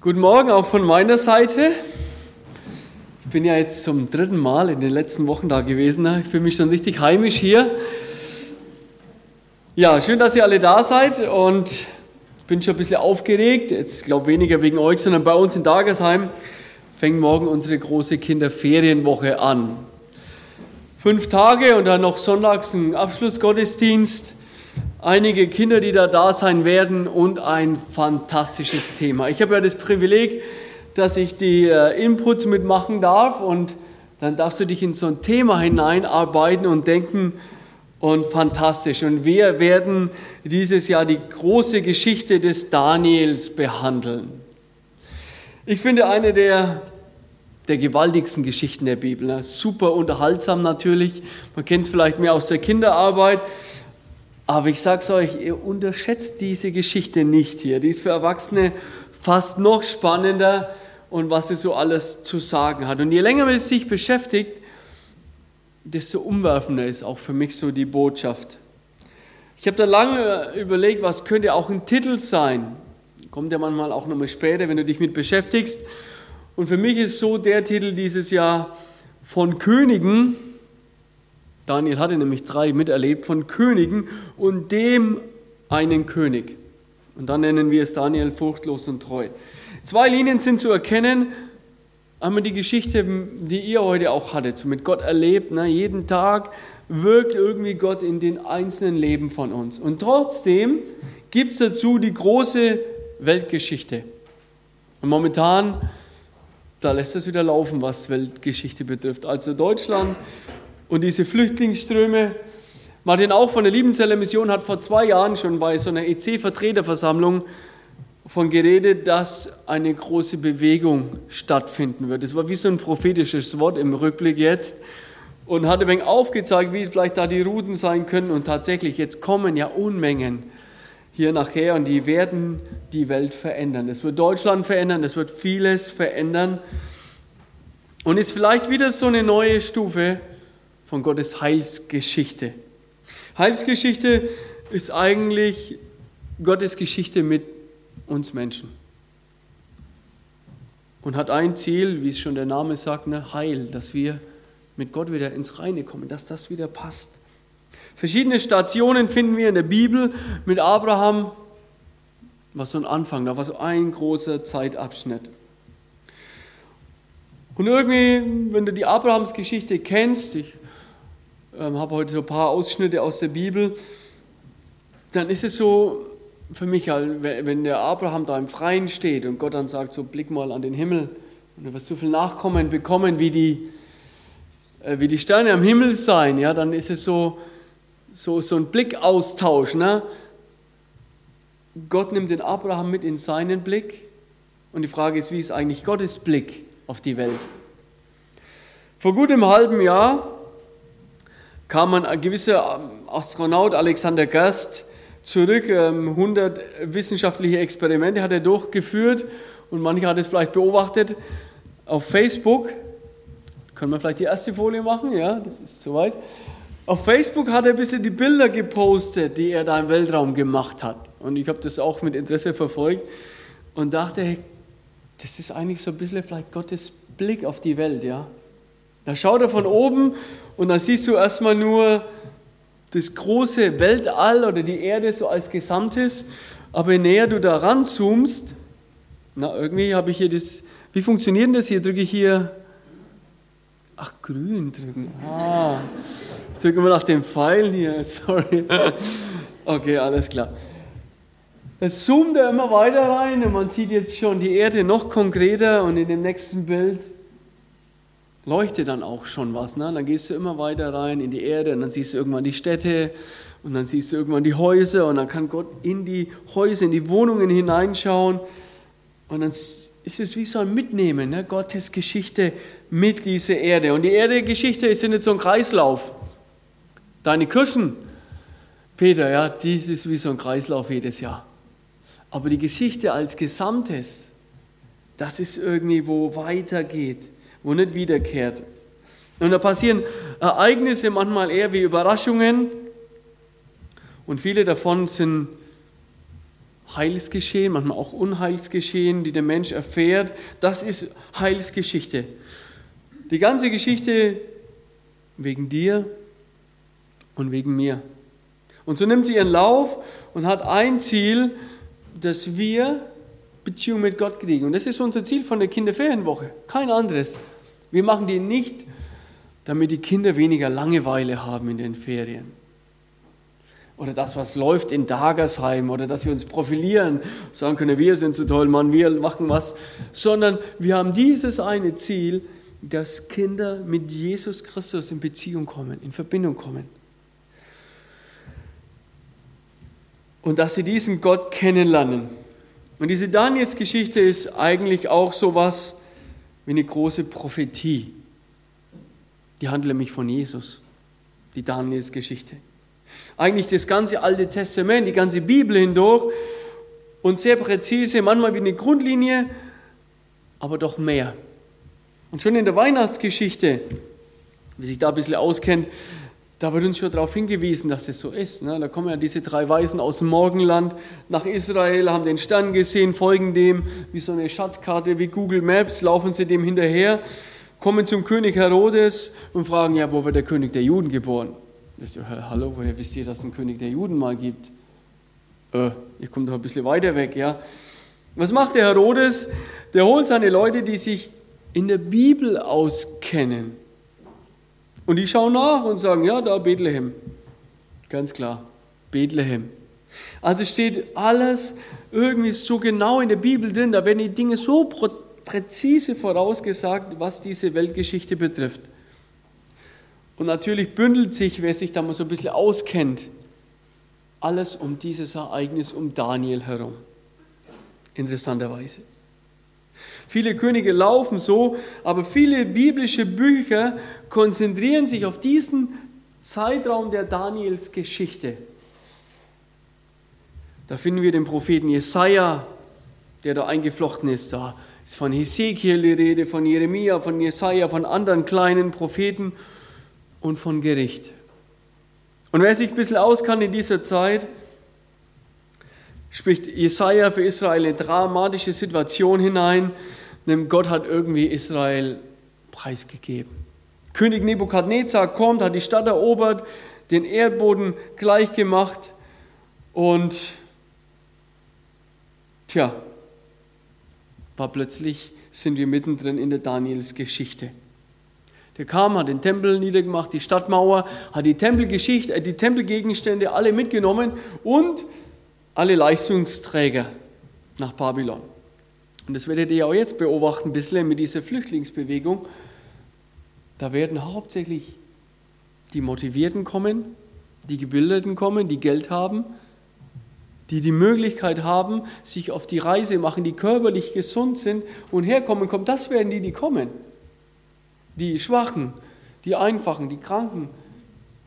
Guten Morgen auch von meiner Seite. Ich bin ja jetzt zum dritten Mal in den letzten Wochen da gewesen. Ich fühle mich schon richtig heimisch hier. Ja, schön, dass ihr alle da seid und ich bin schon ein bisschen aufgeregt. Jetzt glaube weniger wegen euch, sondern bei uns in Dagersheim fängt morgen unsere große Kinderferienwoche an. Fünf Tage und dann noch sonntags ein Abschlussgottesdienst einige Kinder, die da da sein werden und ein fantastisches Thema. Ich habe ja das Privileg, dass ich die äh, Inputs mitmachen darf und dann darfst du dich in so ein Thema hineinarbeiten und denken und fantastisch. Und wir werden dieses Jahr die große Geschichte des Daniels behandeln. Ich finde eine der, der gewaltigsten Geschichten der Bibel. Ne? Super unterhaltsam natürlich. Man kennt es vielleicht mehr aus der Kinderarbeit. Aber ich sage es euch, ihr unterschätzt diese Geschichte nicht hier. Die ist für Erwachsene fast noch spannender und was sie so alles zu sagen hat. Und je länger man sich beschäftigt, desto umwerfender ist auch für mich so die Botschaft. Ich habe da lange überlegt, was könnte auch ein Titel sein. Kommt ja manchmal auch nochmal später, wenn du dich mit beschäftigst. Und für mich ist so der Titel dieses Jahr von Königen Daniel hatte nämlich drei miterlebt von Königen und dem einen König. Und dann nennen wir es Daniel furchtlos und treu. Zwei Linien sind zu erkennen. Einmal die Geschichte, die ihr heute auch hattet, so mit Gott erlebt. Ne? Jeden Tag wirkt irgendwie Gott in den einzelnen Leben von uns. Und trotzdem gibt es dazu die große Weltgeschichte. Und momentan, da lässt es wieder laufen, was Weltgeschichte betrifft. Also Deutschland und diese Flüchtlingsströme. Martin auch von der Liebenzeller Mission hat vor zwei Jahren schon bei so einer EC-Vertreterversammlung von geredet, dass eine große Bewegung stattfinden wird. Das war wie so ein prophetisches Wort im Rückblick jetzt und hat ein wenig aufgezeigt, wie vielleicht da die Routen sein können. Und tatsächlich, jetzt kommen ja Unmengen hier nachher und die werden die Welt verändern. Das wird Deutschland verändern, das wird vieles verändern und ist vielleicht wieder so eine neue Stufe von Gottes Heilsgeschichte. Heilsgeschichte ist eigentlich Gottes Geschichte mit uns Menschen. Und hat ein Ziel, wie es schon der Name sagt, ne, Heil, dass wir mit Gott wieder ins Reine kommen, dass das wieder passt. Verschiedene Stationen finden wir in der Bibel mit Abraham, was so ein Anfang, da war so ein großer Zeitabschnitt. Und irgendwie, wenn du die Abrahams-Geschichte kennst, ich ähm, habe heute so ein paar Ausschnitte aus der Bibel, dann ist es so für mich, halt, wenn der Abraham da im Freien steht und Gott dann sagt, so blick mal an den Himmel und du wirst so viel Nachkommen bekommen, wie die, äh, wie die Sterne am Himmel sein, ja, dann ist es so, so, so ein Blickaustausch. Ne? Gott nimmt den Abraham mit in seinen Blick und die Frage ist, wie ist eigentlich Gottes Blick auf die Welt? Vor gut einem halben Jahr kam ein gewisser ähm, Astronaut Alexander Gerst zurück. 100 ähm, wissenschaftliche Experimente hat er durchgeführt und manche hat es vielleicht beobachtet auf Facebook. Können wir vielleicht die erste Folie machen? Ja, das ist soweit. Auf Facebook hat er ein bisschen die Bilder gepostet, die er da im Weltraum gemacht hat. Und ich habe das auch mit Interesse verfolgt und dachte, hey, das ist eigentlich so ein bisschen vielleicht Gottes Blick auf die Welt, ja. Da schaut er von oben und dann siehst du erstmal nur das große Weltall oder die Erde so als Gesamtes. Aber je näher du da ranzoomst, na irgendwie habe ich hier das, wie funktioniert denn das hier? Drücke ich hier, ach grün drücken, ah, ich drücke immer nach dem Pfeil hier, sorry. Okay, alles klar. Jetzt zoomt er immer weiter rein und man sieht jetzt schon die Erde noch konkreter und in dem nächsten Bild leuchtet dann auch schon was. Ne? Dann gehst du immer weiter rein in die Erde und dann siehst du irgendwann die Städte und dann siehst du irgendwann die Häuser und dann kann Gott in die Häuser, in die Wohnungen hineinschauen und dann ist es wie so ein Mitnehmen, ne? Gottes Geschichte mit dieser Erde. Und die Erde-Geschichte ist ja nicht so ein Kreislauf. Deine Kirchen, Peter, ja, dies ist wie so ein Kreislauf jedes Jahr. Aber die Geschichte als Gesamtes, das ist irgendwie, wo weitergeht wo nicht wiederkehrt. Und da passieren Ereignisse manchmal eher wie Überraschungen und viele davon sind Heilsgeschehen, manchmal auch Unheilsgeschehen, die der Mensch erfährt. Das ist Heilsgeschichte. Die ganze Geschichte wegen dir und wegen mir. Und so nimmt sie ihren Lauf und hat ein Ziel, dass wir Beziehung mit Gott kriegen. Und das ist unser Ziel von der Kinderferienwoche. Kein anderes. Wir machen die nicht, damit die Kinder weniger Langeweile haben in den Ferien oder das, was läuft in Dagersheim oder dass wir uns profilieren, sagen können, wir sind so toll, Mann, wir machen was, sondern wir haben dieses eine Ziel, dass Kinder mit Jesus Christus in Beziehung kommen, in Verbindung kommen. Und dass sie diesen Gott kennenlernen. Und diese Daniels-Geschichte ist eigentlich auch so was wie eine große Prophetie. Die handelt nämlich von Jesus, die Daniels-Geschichte eigentlich das ganze Alte Testament, die ganze Bibel hindurch und sehr präzise, manchmal wie eine Grundlinie, aber doch mehr. Und schon in der Weihnachtsgeschichte, wie sich da ein bisschen auskennt, da wird uns schon darauf hingewiesen, dass das so ist. Ne? Da kommen ja diese drei Weisen aus dem Morgenland nach Israel, haben den Stern gesehen, folgen dem wie so eine Schatzkarte, wie Google Maps, laufen sie dem hinterher, kommen zum König Herodes und fragen, ja, wo wird der König der Juden geboren? Hallo, woher wisst ihr, dass es einen König der Juden mal gibt? Äh, ihr kommt doch ein bisschen weiter weg, ja. Was macht der Herodes? Der holt seine Leute, die sich in der Bibel auskennen. Und die schauen nach und sagen, ja, da Bethlehem. Ganz klar, Bethlehem. Also steht alles irgendwie so genau in der Bibel drin, da werden die Dinge so präzise vorausgesagt, was diese Weltgeschichte betrifft. Und natürlich bündelt sich, wer sich da mal so ein bisschen auskennt, alles um dieses Ereignis um Daniel herum. Interessanterweise. Viele Könige laufen so, aber viele biblische Bücher konzentrieren sich auf diesen Zeitraum der Daniels Geschichte. Da finden wir den Propheten Jesaja, der da eingeflochten ist. Da ist von Hesekiel die Rede, von Jeremia, von Jesaja, von anderen kleinen Propheten und von Gericht. Und wer sich ein bisschen auskannt in dieser Zeit, spricht Jesaja für Israel eine dramatische Situation hinein, Gott hat irgendwie Israel preisgegeben. König Nebukadnezar kommt, hat die Stadt erobert, den Erdboden gleichgemacht und tja, war plötzlich sind wir mittendrin in der Daniels Geschichte. Der kam, hat den Tempel niedergemacht, die Stadtmauer, hat die Tempelgeschichte, äh, die Tempelgegenstände alle mitgenommen und alle Leistungsträger nach Babylon. Und das werdet ihr auch jetzt beobachten, ein bisschen mit dieser Flüchtlingsbewegung. Da werden hauptsächlich die Motivierten kommen, die Gebildeten kommen, die Geld haben, die die Möglichkeit haben, sich auf die Reise machen, die körperlich gesund sind und herkommen, kommen. Das werden die, die kommen die Schwachen, die Einfachen, die Kranken,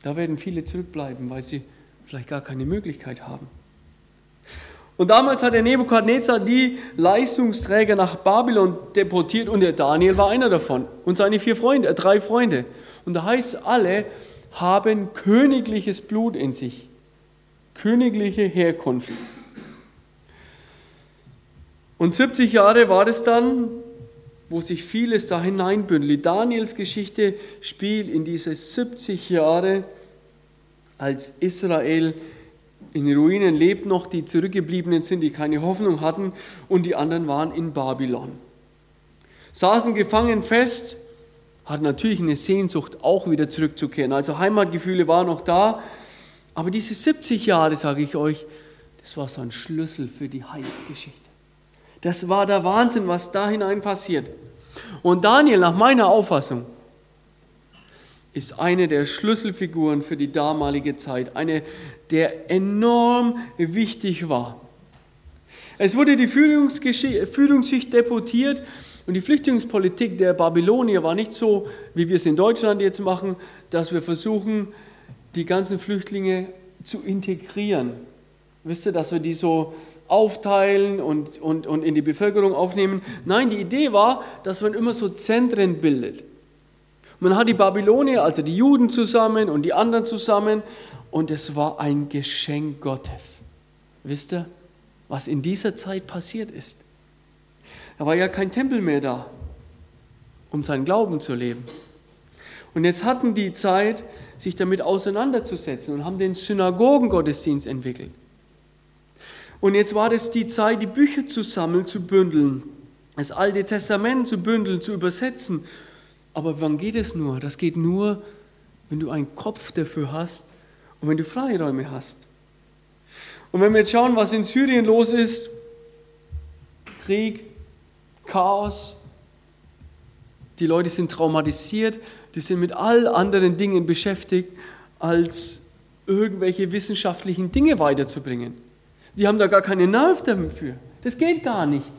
da werden viele zurückbleiben, weil sie vielleicht gar keine Möglichkeit haben. Und damals hat der Nebukadnezar die Leistungsträger nach Babylon deportiert und der Daniel war einer davon und seine vier Freunde, äh, drei Freunde. Und da heißt alle haben königliches Blut in sich, königliche Herkunft. Und 70 Jahre war es dann, wo sich vieles da hineinbündelt. Daniels Geschichte spielt in diese 70 Jahre, als Israel in Ruinen lebt noch, die zurückgebliebenen sind, die keine Hoffnung hatten und die anderen waren in Babylon. Saßen gefangen fest, hatten natürlich eine Sehnsucht, auch wieder zurückzukehren. Also Heimatgefühle waren noch da, aber diese 70 Jahre, sage ich euch, das war so ein Schlüssel für die Heilsgeschichte. Das war der Wahnsinn, was da hinein passiert. Und Daniel, nach meiner Auffassung, ist eine der Schlüsselfiguren für die damalige Zeit, eine, der enorm wichtig war. Es wurde die Führungsschicht deputiert und die Flüchtlingspolitik der Babylonier war nicht so, wie wir es in Deutschland jetzt machen, dass wir versuchen, die ganzen Flüchtlinge zu integrieren. Wisst ihr, dass wir die so aufteilen und, und, und in die Bevölkerung aufnehmen. Nein, die Idee war, dass man immer so Zentren bildet. Man hat die Babylonier, also die Juden zusammen und die anderen zusammen und es war ein Geschenk Gottes. Wisst ihr? was in dieser Zeit passiert ist. Da war ja kein Tempel mehr da, um seinen Glauben zu leben. Und jetzt hatten die Zeit, sich damit auseinanderzusetzen und haben den Synagogengottesdienst entwickelt. Und jetzt war das die Zeit, die Bücher zu sammeln, zu bündeln, das Alte Testament zu bündeln, zu übersetzen. Aber wann geht es nur? Das geht nur, wenn du einen Kopf dafür hast und wenn du Freiräume hast. Und wenn wir jetzt schauen, was in Syrien los ist, Krieg, Chaos, die Leute sind traumatisiert, die sind mit all anderen Dingen beschäftigt, als irgendwelche wissenschaftlichen Dinge weiterzubringen. Die haben da gar keine Nerv dafür. Das geht gar nicht.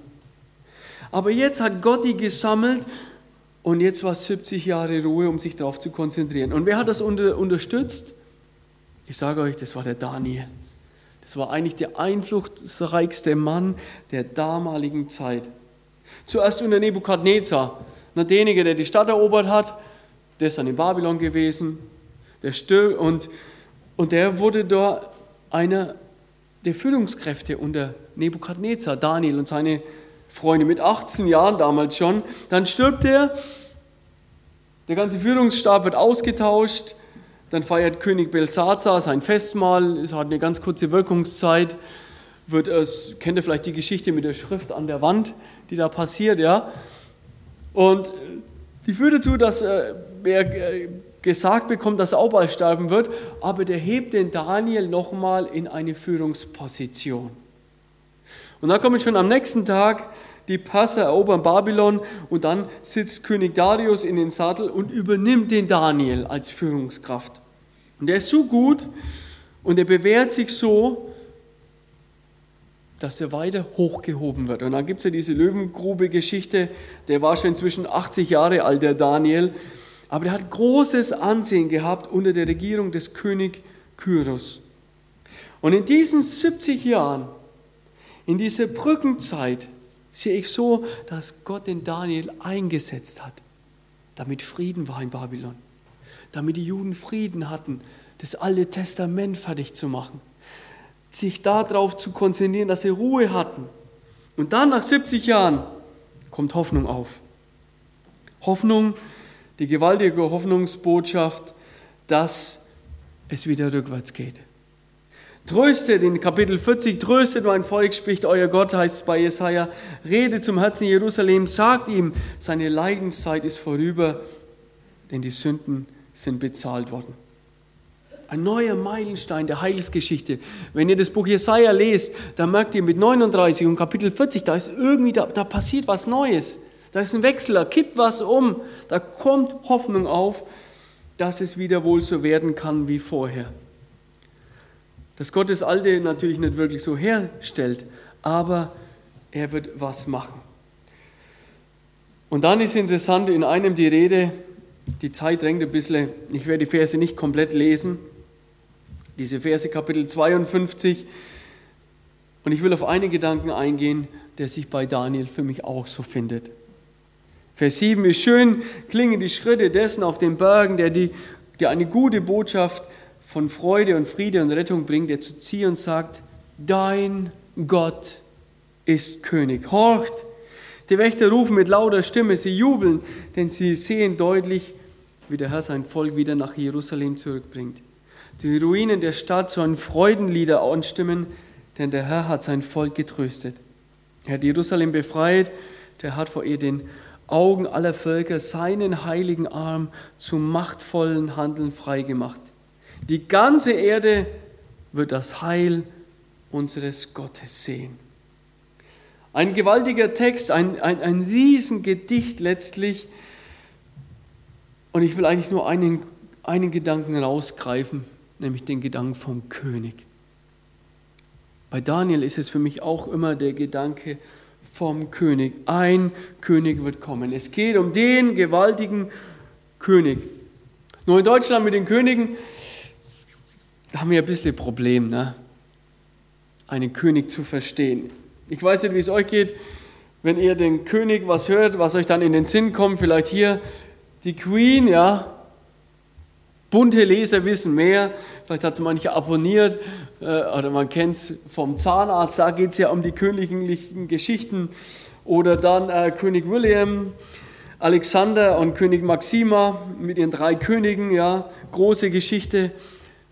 Aber jetzt hat Gott die gesammelt und jetzt war es 70 Jahre Ruhe, um sich darauf zu konzentrieren. Und wer hat das unter, unterstützt? Ich sage euch, das war der Daniel. Das war eigentlich der einflussreichste Mann der damaligen Zeit. Zuerst unter Nebukadnezar, derjenige, der die Stadt erobert hat, der ist dann in Babylon gewesen, der stirbt und, und der wurde da einer der Führungskräfte unter Nebukadnezar, Daniel und seine Freunde mit 18 Jahren damals schon. Dann stirbt er, der ganze Führungsstab wird ausgetauscht, dann feiert König Belsazar sein Festmahl, es hat eine ganz kurze Wirkungszeit, wird es, kennt ihr vielleicht die Geschichte mit der Schrift an der Wand, die da passiert, ja? Und die führt dazu, dass äh, er äh, gesagt bekommt, dass er auch bald sterben wird, aber der hebt den Daniel nochmal in eine Führungsposition. Und dann kommen schon am nächsten Tag die Perser erobern Babylon und dann sitzt König Darius in den Sattel und übernimmt den Daniel als Führungskraft. Und der ist so gut und er bewährt sich so, dass er weiter hochgehoben wird. Und dann gibt es ja diese Löwengrube-Geschichte, der war schon inzwischen 80 Jahre alt, der Daniel, aber er hat großes Ansehen gehabt unter der Regierung des König Kyros. Und in diesen 70 Jahren, in dieser Brückenzeit, sehe ich so, dass Gott den Daniel eingesetzt hat, damit Frieden war in Babylon, damit die Juden Frieden hatten, das Alte Testament fertig zu machen, sich darauf zu konzentrieren, dass sie Ruhe hatten. Und dann nach 70 Jahren kommt Hoffnung auf. Hoffnung, die gewaltige Hoffnungsbotschaft, dass es wieder rückwärts geht. Tröstet in Kapitel 40, tröstet mein Volk, spricht euer Gott, heißt es bei Jesaja. Rede zum Herzen Jerusalems, sagt ihm, seine Leidenszeit ist vorüber, denn die Sünden sind bezahlt worden. Ein neuer Meilenstein der Heilsgeschichte. Wenn ihr das Buch Jesaja lest, dann merkt ihr mit 39 und Kapitel 40, da ist irgendwie, da, da passiert was Neues. Da ist ein Wechsel, da kippt was um, da kommt Hoffnung auf, dass es wieder wohl so werden kann wie vorher. Dass Gott das Alte natürlich nicht wirklich so herstellt, aber er wird was machen. Und dann ist interessant in einem die Rede, die Zeit drängt ein bisschen, ich werde die Verse nicht komplett lesen, diese Verse Kapitel 52, und ich will auf einen Gedanken eingehen, der sich bei Daniel für mich auch so findet. Vers 7, wie schön klingen die Schritte dessen auf den Bergen, der, die, der eine gute Botschaft von Freude und Friede und Rettung bringt, der zu Zion sagt, dein Gott ist König. Horcht, die Wächter rufen mit lauter Stimme, sie jubeln, denn sie sehen deutlich, wie der Herr sein Volk wieder nach Jerusalem zurückbringt. Die Ruinen der Stadt sollen Freudenlieder anstimmen, denn der Herr hat sein Volk getröstet. Er hat Jerusalem befreit, der hat vor ihr den Augen aller Völker seinen heiligen Arm zum machtvollen Handeln freigemacht. Die ganze Erde wird das Heil unseres Gottes sehen. Ein gewaltiger Text, ein, ein, ein Riesengedicht letztlich. Und ich will eigentlich nur einen, einen Gedanken rausgreifen, nämlich den Gedanken vom König. Bei Daniel ist es für mich auch immer der Gedanke vom König. Ein König wird kommen. Es geht um den gewaltigen König. Nur in Deutschland mit den Königen, da haben wir ein bisschen Problem, ne? einen König zu verstehen. Ich weiß nicht, wie es euch geht, wenn ihr den König was hört, was euch dann in den Sinn kommt, vielleicht hier die Queen, ja. Bunte Leser wissen mehr, vielleicht hat es manche abonniert äh, oder man kennt es vom Zahnarzt, da geht es ja um die königlichen Geschichten. Oder dann äh, König William, Alexander und König Maxima mit ihren drei Königen, ja, große Geschichte,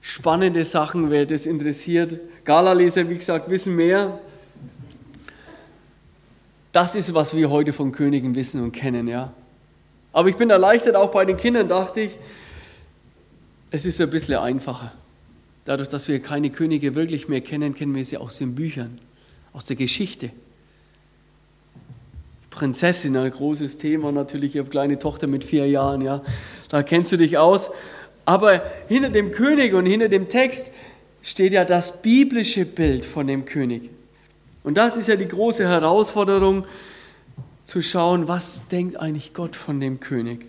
spannende Sachen, wer das interessiert. Gala-Leser, wie gesagt, wissen mehr. Das ist, was wir heute von Königen wissen und kennen, ja. Aber ich bin erleichtert, auch bei den Kindern dachte ich, es ist ein bisschen einfacher. Dadurch, dass wir keine Könige wirklich mehr kennen, kennen wir sie aus den Büchern, aus der Geschichte. Prinzessin, ein großes Thema natürlich. Ich habe eine kleine Tochter mit vier Jahren, ja. Da kennst du dich aus. Aber hinter dem König und hinter dem Text steht ja das biblische Bild von dem König. Und das ist ja die große Herausforderung, zu schauen, was denkt eigentlich Gott von dem König.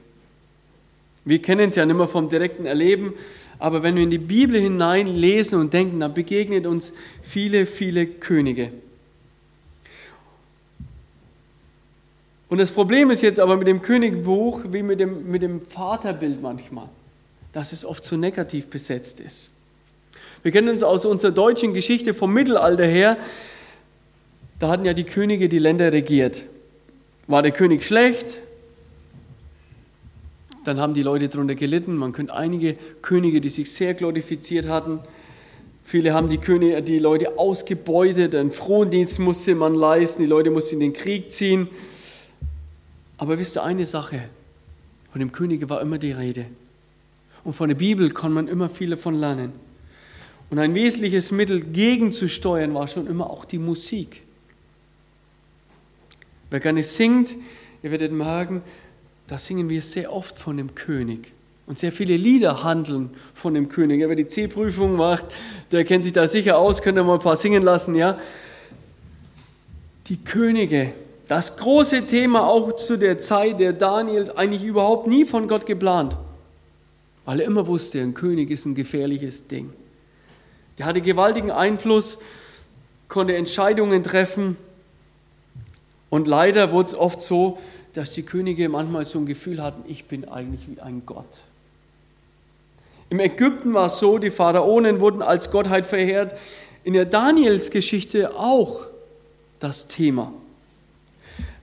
Wir kennen es ja nicht mehr vom direkten Erleben, aber wenn wir in die Bibel hineinlesen und denken, dann begegnet uns viele, viele Könige. Und das Problem ist jetzt aber mit dem Königbuch wie mit dem, mit dem Vaterbild manchmal, dass es oft so negativ besetzt ist. Wir kennen uns aus unserer deutschen Geschichte vom Mittelalter her, da hatten ja die Könige die Länder regiert. War der König schlecht, dann haben die Leute darunter gelitten. Man kennt einige Könige, die sich sehr glorifiziert hatten. Viele haben die, Könige, die Leute ausgebeutet, einen Frondienst musste man leisten, die Leute mussten in den Krieg ziehen. Aber wisst ihr eine Sache, von dem Könige war immer die Rede. Und von der Bibel kann man immer viel davon lernen. Und ein wesentliches Mittel gegenzusteuern war schon immer auch die Musik. Wer gerne singt, ihr werdet merken, da singen wir sehr oft von dem König. Und sehr viele Lieder handeln von dem König. Wer die C-Prüfung macht, der kennt sich da sicher aus, könnt ihr mal ein paar singen lassen, ja. Die Könige, das große Thema auch zu der Zeit der Daniels, eigentlich überhaupt nie von Gott geplant. Weil er immer wusste, ein König ist ein gefährliches Ding. Der hatte gewaltigen Einfluss, konnte Entscheidungen treffen. Und leider wurde es oft so, dass die Könige manchmal so ein Gefühl hatten, ich bin eigentlich wie ein Gott. Im Ägypten war es so, die Pharaonen wurden als Gottheit verehrt. In der Daniels-Geschichte auch das Thema.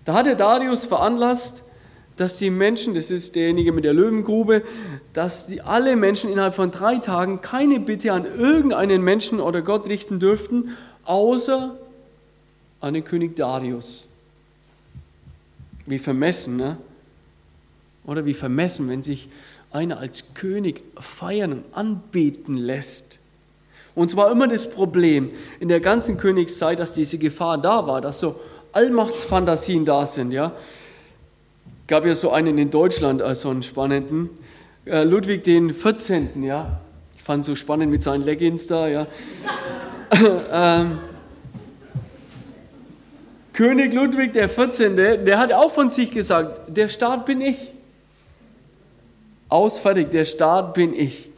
Da hatte Darius veranlasst, dass die Menschen, das ist derjenige mit der Löwengrube, dass die alle Menschen innerhalb von drei Tagen keine Bitte an irgendeinen Menschen oder Gott richten dürften, außer an den König Darius. Wie vermessen, ne? Oder wie vermessen, wenn sich einer als König feiern und anbeten lässt. Und zwar immer das Problem in der ganzen Königszeit, dass diese Gefahr da war, dass so Allmachtsfantasien da sind. Ja? Gab ja so einen in Deutschland, also einen spannenden, äh, Ludwig den 14. Ja? Ich fand so spannend mit seinen Leggings da. Ja? ähm, König Ludwig der 14., der hat auch von sich gesagt, der Staat bin ich. Ausfertig, der Staat bin ich.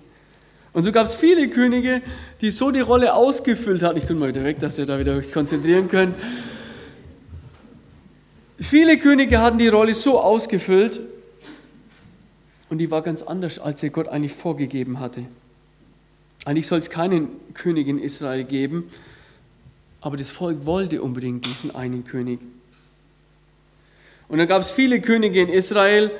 Und so gab es viele Könige, die so die Rolle ausgefüllt haben. Ich tue mal wieder weg, dass ihr da wieder euch konzentrieren könnt. Viele Könige hatten die Rolle so ausgefüllt und die war ganz anders, als er Gott eigentlich vorgegeben hatte. Eigentlich soll es keinen König in Israel geben, aber das Volk wollte unbedingt diesen einen König. Und dann gab es viele Könige in Israel.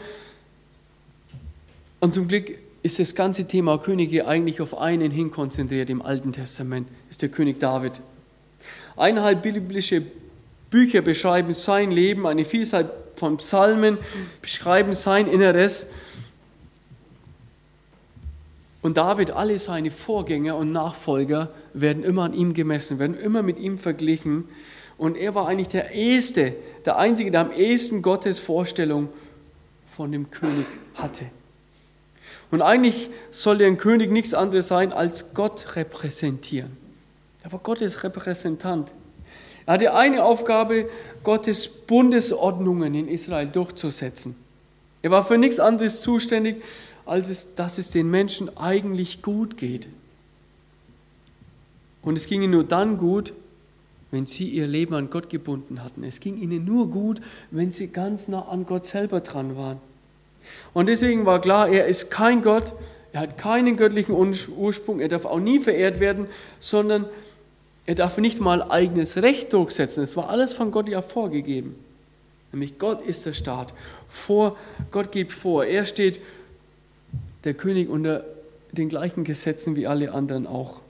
Und zum Glück ist das ganze Thema Könige eigentlich auf einen hin konzentriert im Alten Testament. Ist der König David. Eineinhalb biblische Bücher beschreiben sein Leben, eine Vielzahl von Psalmen beschreiben sein Inneres. Und David, alle seine Vorgänger und Nachfolger werden immer an ihm gemessen, werden immer mit ihm verglichen. Und er war eigentlich der Erste, der Einzige, der am ehesten Gottes Vorstellung von dem König hatte. Und eigentlich sollte ein König nichts anderes sein als Gott repräsentieren. Er war Gottes Repräsentant. Er hatte eine Aufgabe, Gottes Bundesordnungen in Israel durchzusetzen. Er war für nichts anderes zuständig, als es, dass es den Menschen eigentlich gut geht. Und es ging ihnen nur dann gut, wenn sie ihr Leben an Gott gebunden hatten. Es ging ihnen nur gut, wenn sie ganz nah an Gott selber dran waren. Und deswegen war klar, er ist kein Gott, er hat keinen göttlichen Ursprung, er darf auch nie verehrt werden, sondern er darf nicht mal eigenes Recht durchsetzen. Es war alles von Gott ja vorgegeben. Nämlich Gott ist der Staat. Vor, Gott gibt vor. Er steht der König unter den gleichen Gesetzen wie alle anderen auch.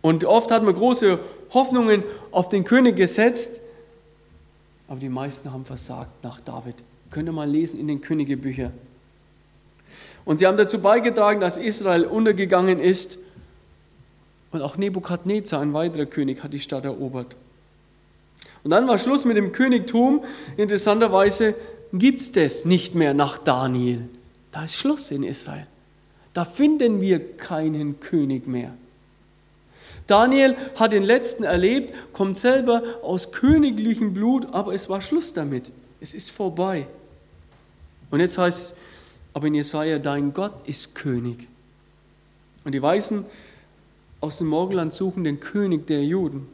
Und oft hat man große Hoffnungen auf den König gesetzt, aber die meisten haben versagt nach David. Könnt ihr mal lesen in den Königebüchern. Und sie haben dazu beigetragen, dass Israel untergegangen ist. Und auch Nebukadnezar, ein weiterer König, hat die Stadt erobert. Und dann war Schluss mit dem Königtum. Interessanterweise gibt es das nicht mehr nach Daniel. Da ist Schluss in Israel. Da finden wir keinen König mehr. Daniel hat den letzten erlebt, kommt selber aus königlichem Blut, aber es war Schluss damit. Es ist vorbei. Und jetzt heißt es, aber in Jesaja, dein Gott ist König. Und die Weißen aus dem Morgenland suchen den König der Juden.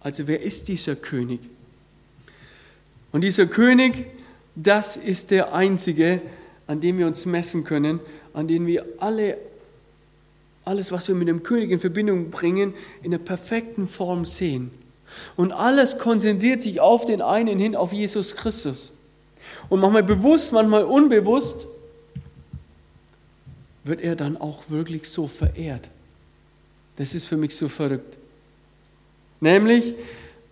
Also wer ist dieser König? Und dieser König, das ist der einzige, an dem wir uns messen können, an dem wir alle, alles, was wir mit dem König in Verbindung bringen, in der perfekten Form sehen. Und alles konzentriert sich auf den einen hin, auf Jesus Christus. Und manchmal bewusst, manchmal unbewusst, wird er dann auch wirklich so verehrt. Das ist für mich so verrückt. Nämlich,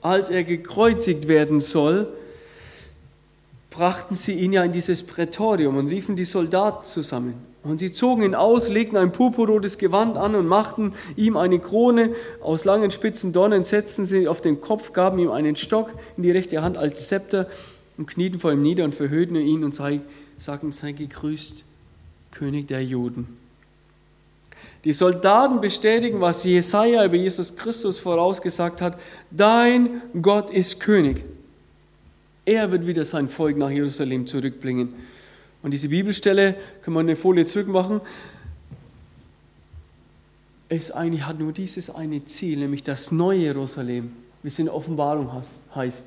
als er gekreuzigt werden soll, brachten sie ihn ja in dieses Prätorium und riefen die Soldaten zusammen. Und sie zogen ihn aus, legten ein purpurrotes Gewand an und machten ihm eine Krone aus langen spitzen Dornen, setzten sie auf den Kopf, gaben ihm einen Stock in die rechte Hand als Zepter und knieten vor ihm nieder und verhöhnten ihn und sagten, sei gegrüßt, König der Juden. Die Soldaten bestätigen, was Jesaja über Jesus Christus vorausgesagt hat: Dein Gott ist König. Er wird wieder sein Volk nach Jerusalem zurückbringen. Und diese Bibelstelle, können wir eine Folie zurückmachen, es eigentlich hat nur dieses eine Ziel, nämlich das neue Jerusalem, wie es in Offenbarung heißt.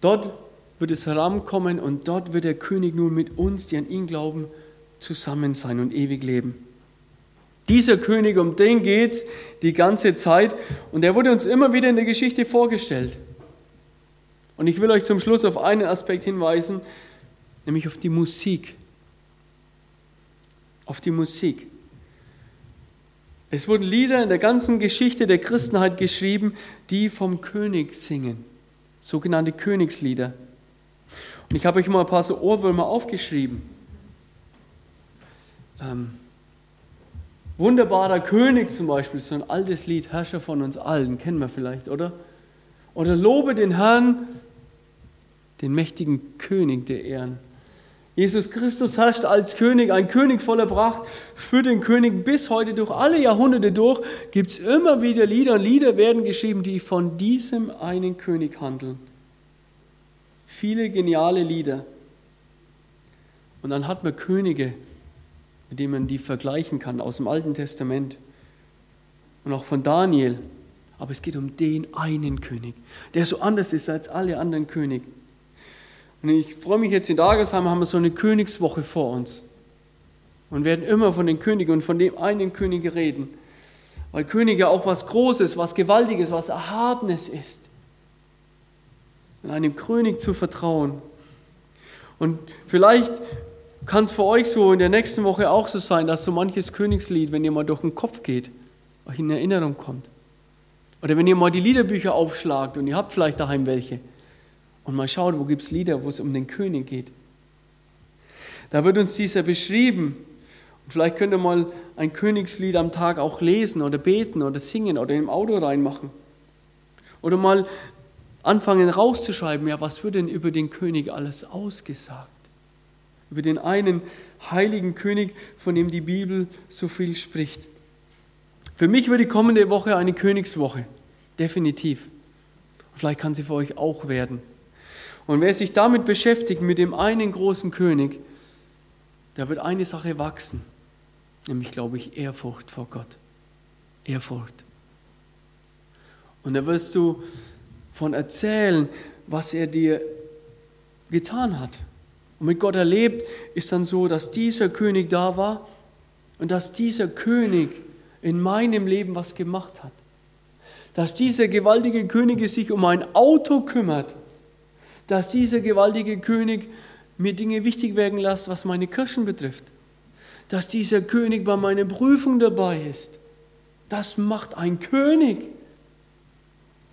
Dort wird es herankommen und dort wird der König nun mit uns, die an ihn glauben, zusammen sein und ewig leben. Dieser König, um den geht es die ganze Zeit und er wurde uns immer wieder in der Geschichte vorgestellt. Und ich will euch zum Schluss auf einen Aspekt hinweisen, nämlich auf die Musik. Auf die Musik. Es wurden Lieder in der ganzen Geschichte der Christenheit geschrieben, die vom König singen sogenannte Königslieder. Ich habe euch mal ein paar so Ohrwürmer aufgeschrieben. Ähm, Wunderbarer König zum Beispiel, so ein altes Lied, Herrscher von uns allen, kennen wir vielleicht, oder? Oder Lobe den Herrn, den mächtigen König der Ehren. Jesus Christus herrscht als König, ein König voller Pracht. Für den König bis heute durch alle Jahrhunderte durch gibt es immer wieder Lieder und Lieder werden geschrieben, die von diesem einen König handeln. Viele geniale Lieder. Und dann hat man Könige, mit denen man die vergleichen kann aus dem Alten Testament und auch von Daniel. Aber es geht um den einen König, der so anders ist als alle anderen Könige. Und ich freue mich jetzt in Dagesheim, haben wir so eine Königswoche vor uns. Und werden immer von den Königen und von dem einen König reden. Weil Könige auch was Großes, was Gewaltiges, was Erhabenes ist. Und einem König zu vertrauen. Und vielleicht kann es für euch so in der nächsten Woche auch so sein, dass so manches Königslied, wenn ihr mal durch den Kopf geht, euch in Erinnerung kommt. Oder wenn ihr mal die Liederbücher aufschlagt und ihr habt vielleicht daheim welche und mal schaut, wo gibt es Lieder, wo es um den König geht. Da wird uns dieser beschrieben. Und vielleicht könnt ihr mal ein Königslied am Tag auch lesen oder beten oder singen oder im Auto reinmachen. Oder mal anfangen rauszuschreiben, ja, was wird denn über den König alles ausgesagt? Über den einen heiligen König, von dem die Bibel so viel spricht. Für mich wird die kommende Woche eine Königswoche, definitiv. Vielleicht kann sie für euch auch werden. Und wer sich damit beschäftigt, mit dem einen großen König, der wird eine Sache wachsen, nämlich, glaube ich, Ehrfurcht vor Gott. Ehrfurcht. Und da wirst du von erzählen, was er dir getan hat, Und mit Gott erlebt ist dann so, dass dieser König da war und dass dieser König in meinem Leben was gemacht hat. Dass dieser gewaltige König sich um ein Auto kümmert. Dass dieser gewaltige König mir Dinge wichtig werden lässt, was meine Kirchen betrifft. Dass dieser König bei meiner Prüfung dabei ist. Das macht ein König,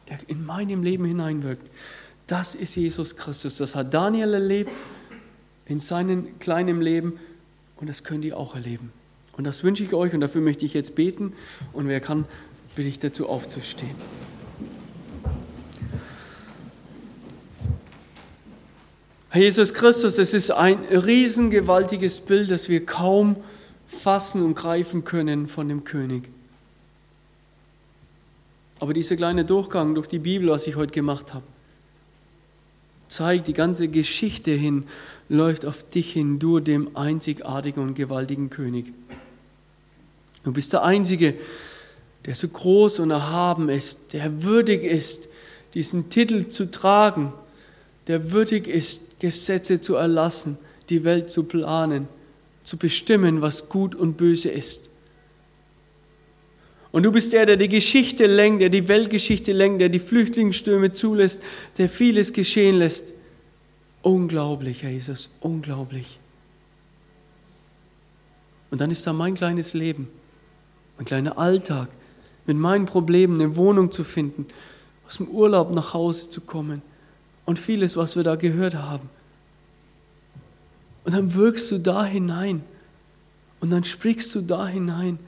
der in meinem Leben hineinwirkt. Das ist Jesus Christus. Das hat Daniel erlebt in seinem kleinen Leben und das könnt ihr auch erleben. Und das wünsche ich euch und dafür möchte ich jetzt beten und wer kann, bitte ich dazu aufzustehen. Herr Jesus Christus, es ist ein riesengewaltiges Bild, das wir kaum fassen und greifen können von dem König. Aber dieser kleine Durchgang durch die Bibel, was ich heute gemacht habe, zeigt, die ganze Geschichte hin läuft auf dich hin, du dem einzigartigen und gewaltigen König. Du bist der Einzige, der so groß und erhaben ist, der würdig ist, diesen Titel zu tragen, der würdig ist, Gesetze zu erlassen, die Welt zu planen, zu bestimmen, was gut und böse ist. Und du bist der, der die Geschichte lenkt, der die Weltgeschichte lenkt, der die Flüchtlingsstürme zulässt, der vieles geschehen lässt. Unglaublich, Herr Jesus, unglaublich. Und dann ist da mein kleines Leben, mein kleiner Alltag, mit meinen Problemen eine Wohnung zu finden, aus dem Urlaub nach Hause zu kommen und vieles, was wir da gehört haben. Und dann wirkst du da hinein und dann sprichst du da hinein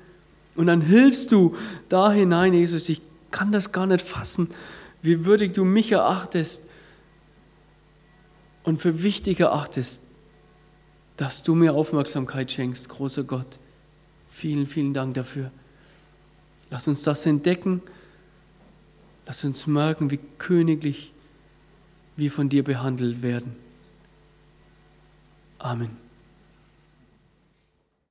und dann hilfst du da hinein, Jesus. Ich kann das gar nicht fassen, wie würdig du mich erachtest und für wichtig erachtest, dass du mir Aufmerksamkeit schenkst, großer Gott. Vielen, vielen Dank dafür. Lass uns das entdecken. Lass uns merken, wie königlich wir von dir behandelt werden. Amen.